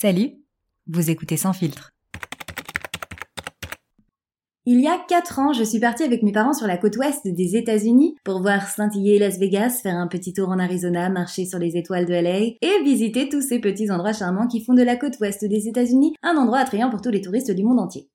Salut, vous écoutez Sans filtre. Il y a 4 ans, je suis partie avec mes parents sur la côte ouest des États-Unis pour voir scintiller Las Vegas, faire un petit tour en Arizona, marcher sur les étoiles de LA et visiter tous ces petits endroits charmants qui font de la côte ouest des États-Unis un endroit attrayant pour tous les touristes du monde entier.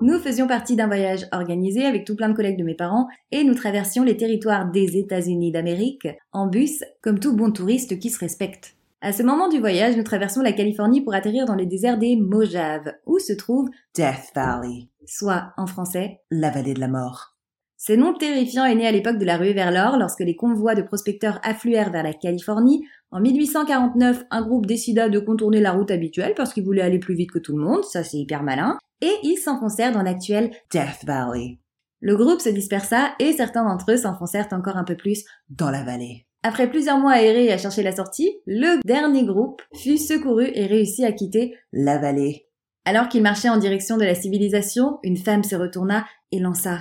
Nous faisions partie d'un voyage organisé avec tout plein de collègues de mes parents et nous traversions les territoires des États-Unis d'Amérique en bus comme tout bon touriste qui se respecte. À ce moment du voyage, nous traversons la Californie pour atterrir dans le désert des Mojaves, où se trouve Death Valley, soit en français la vallée de la mort. Ce nom terrifiant est né à l'époque de la ruée vers l'or lorsque les convois de prospecteurs affluèrent vers la Californie. En 1849, un groupe décida de contourner la route habituelle parce qu'il voulait aller plus vite que tout le monde, ça c'est hyper malin, et ils s'enfoncèrent dans l'actuel Death Valley. Le groupe se dispersa et certains d'entre eux s'enfoncèrent encore un peu plus dans la vallée. Après plusieurs mois à errer et à chercher la sortie, le dernier groupe fut secouru et réussit à quitter la vallée. Alors qu'il marchait en direction de la civilisation, une femme se retourna et lança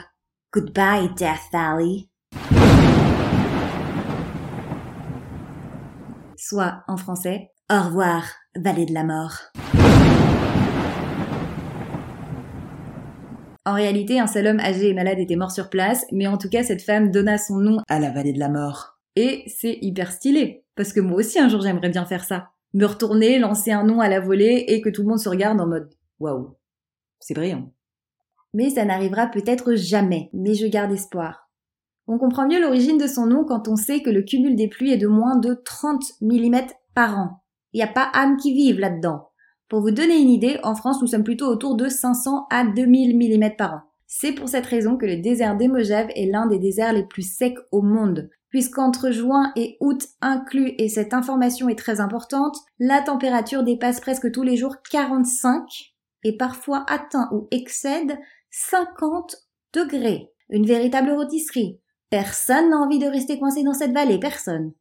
Goodbye, Death Valley. Soit en français, Au revoir, vallée de la mort. En réalité, un seul homme âgé et malade était mort sur place, mais en tout cas, cette femme donna son nom à la vallée de la mort. C'est hyper stylé, parce que moi aussi un jour j'aimerais bien faire ça. Me retourner, lancer un nom à la volée et que tout le monde se regarde en mode waouh, c'est brillant. Mais ça n'arrivera peut-être jamais, mais je garde espoir. On comprend mieux l'origine de son nom quand on sait que le cumul des pluies est de moins de 30 mm par an. Il n'y a pas âme qui vive là-dedans. Pour vous donner une idée, en France, nous sommes plutôt autour de 500 à 2000 mm par an. C'est pour cette raison que le désert des est l'un des déserts les plus secs au monde, puisqu'entre juin et août inclus, et cette information est très importante, la température dépasse presque tous les jours 45 et parfois atteint ou excède 50 degrés. Une véritable rôtisserie. Personne n'a envie de rester coincé dans cette vallée, personne.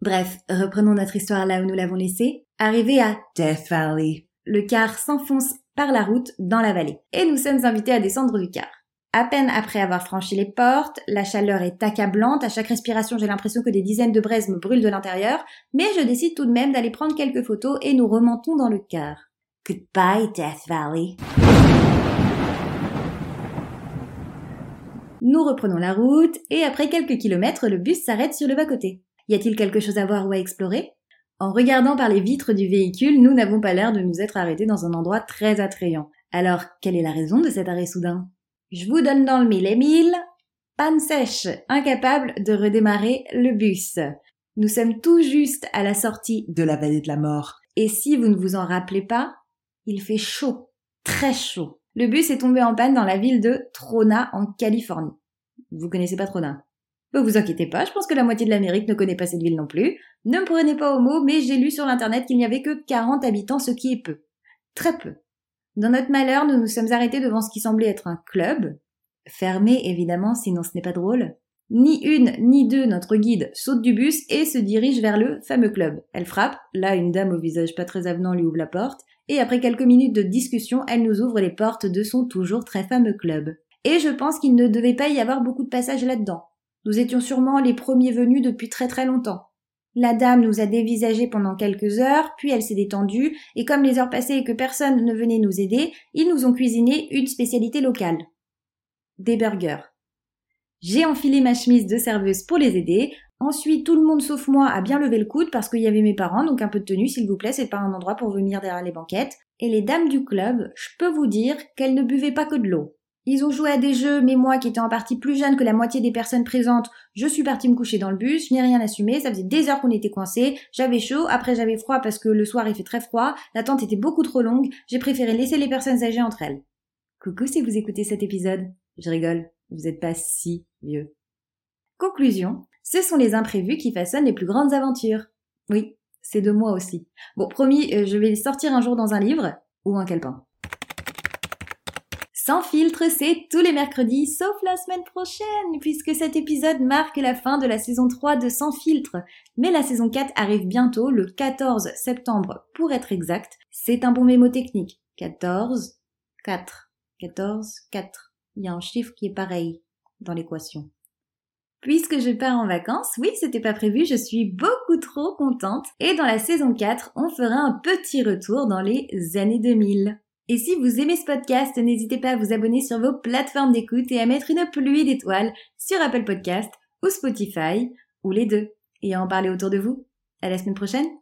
Bref, reprenons notre histoire là où nous l'avons laissée. Arrivé à Death Valley, le car s'enfonce par la route dans la vallée et nous sommes invités à descendre du car. À peine après avoir franchi les portes, la chaleur est accablante, à chaque respiration j'ai l'impression que des dizaines de braises me brûlent de l'intérieur, mais je décide tout de même d'aller prendre quelques photos et nous remontons dans le car. Goodbye Death Valley. Nous reprenons la route et après quelques kilomètres, le bus s'arrête sur le bas-côté. Y a-t-il quelque chose à voir ou à explorer? En regardant par les vitres du véhicule, nous n'avons pas l'air de nous être arrêtés dans un endroit très attrayant. Alors, quelle est la raison de cet arrêt soudain? Je vous donne dans le mille et mille. Panne sèche, incapable de redémarrer le bus. Nous sommes tout juste à la sortie de la vallée de la mort. Et si vous ne vous en rappelez pas, il fait chaud, très chaud. Le bus est tombé en panne dans la ville de Trona en Californie. Vous connaissez pas Trona? Ne vous inquiétez pas, je pense que la moitié de l'Amérique ne connaît pas cette ville non plus. Ne me prenez pas au mot, mais j'ai lu sur l'internet qu'il n'y avait que 40 habitants, ce qui est peu. Très peu. Dans notre malheur, nous nous sommes arrêtés devant ce qui semblait être un club. Fermé, évidemment, sinon ce n'est pas drôle. Ni une, ni deux, notre guide saute du bus et se dirige vers le fameux club. Elle frappe, là une dame au visage pas très avenant lui ouvre la porte, et après quelques minutes de discussion, elle nous ouvre les portes de son toujours très fameux club. Et je pense qu'il ne devait pas y avoir beaucoup de passages là-dedans. Nous étions sûrement les premiers venus depuis très très longtemps. La dame nous a dévisagés pendant quelques heures, puis elle s'est détendue, et comme les heures passaient et que personne ne venait nous aider, ils nous ont cuisiné une spécialité locale. Des burgers. J'ai enfilé ma chemise de serveuse pour les aider. Ensuite, tout le monde sauf moi a bien levé le coude parce qu'il y avait mes parents, donc un peu de tenue s'il vous plaît, c'est pas un endroit pour venir derrière les banquettes. Et les dames du club, je peux vous dire qu'elles ne buvaient pas que de l'eau. Ils ont joué à des jeux, mais moi qui étais en partie plus jeune que la moitié des personnes présentes, je suis partie me coucher dans le bus, je n'ai rien assumé, ça faisait des heures qu'on était coincés, j'avais chaud, après j'avais froid parce que le soir il fait très froid, l'attente était beaucoup trop longue, j'ai préféré laisser les personnes âgées entre elles. Coucou si vous écoutez cet épisode. Je rigole, vous n'êtes pas si vieux. Conclusion, ce sont les imprévus qui façonnent les plus grandes aventures. Oui, C'est de moi aussi. Bon, promis, euh, je vais les sortir un jour dans un livre ou un calepin. Sans filtre, c'est tous les mercredis, sauf la semaine prochaine, puisque cet épisode marque la fin de la saison 3 de Sans filtre. Mais la saison 4 arrive bientôt, le 14 septembre pour être exact. C'est un bon mémo technique. 14, 4. 14, 4. Il y a un chiffre qui est pareil dans l'équation. Puisque je pars en vacances, oui, c'était pas prévu, je suis beaucoup trop contente. Et dans la saison 4, on fera un petit retour dans les années 2000. Et si vous aimez ce podcast, n'hésitez pas à vous abonner sur vos plateformes d'écoute et à mettre une pluie d'étoiles sur Apple Podcast ou Spotify, ou les deux, et à en parler autour de vous. À la semaine prochaine!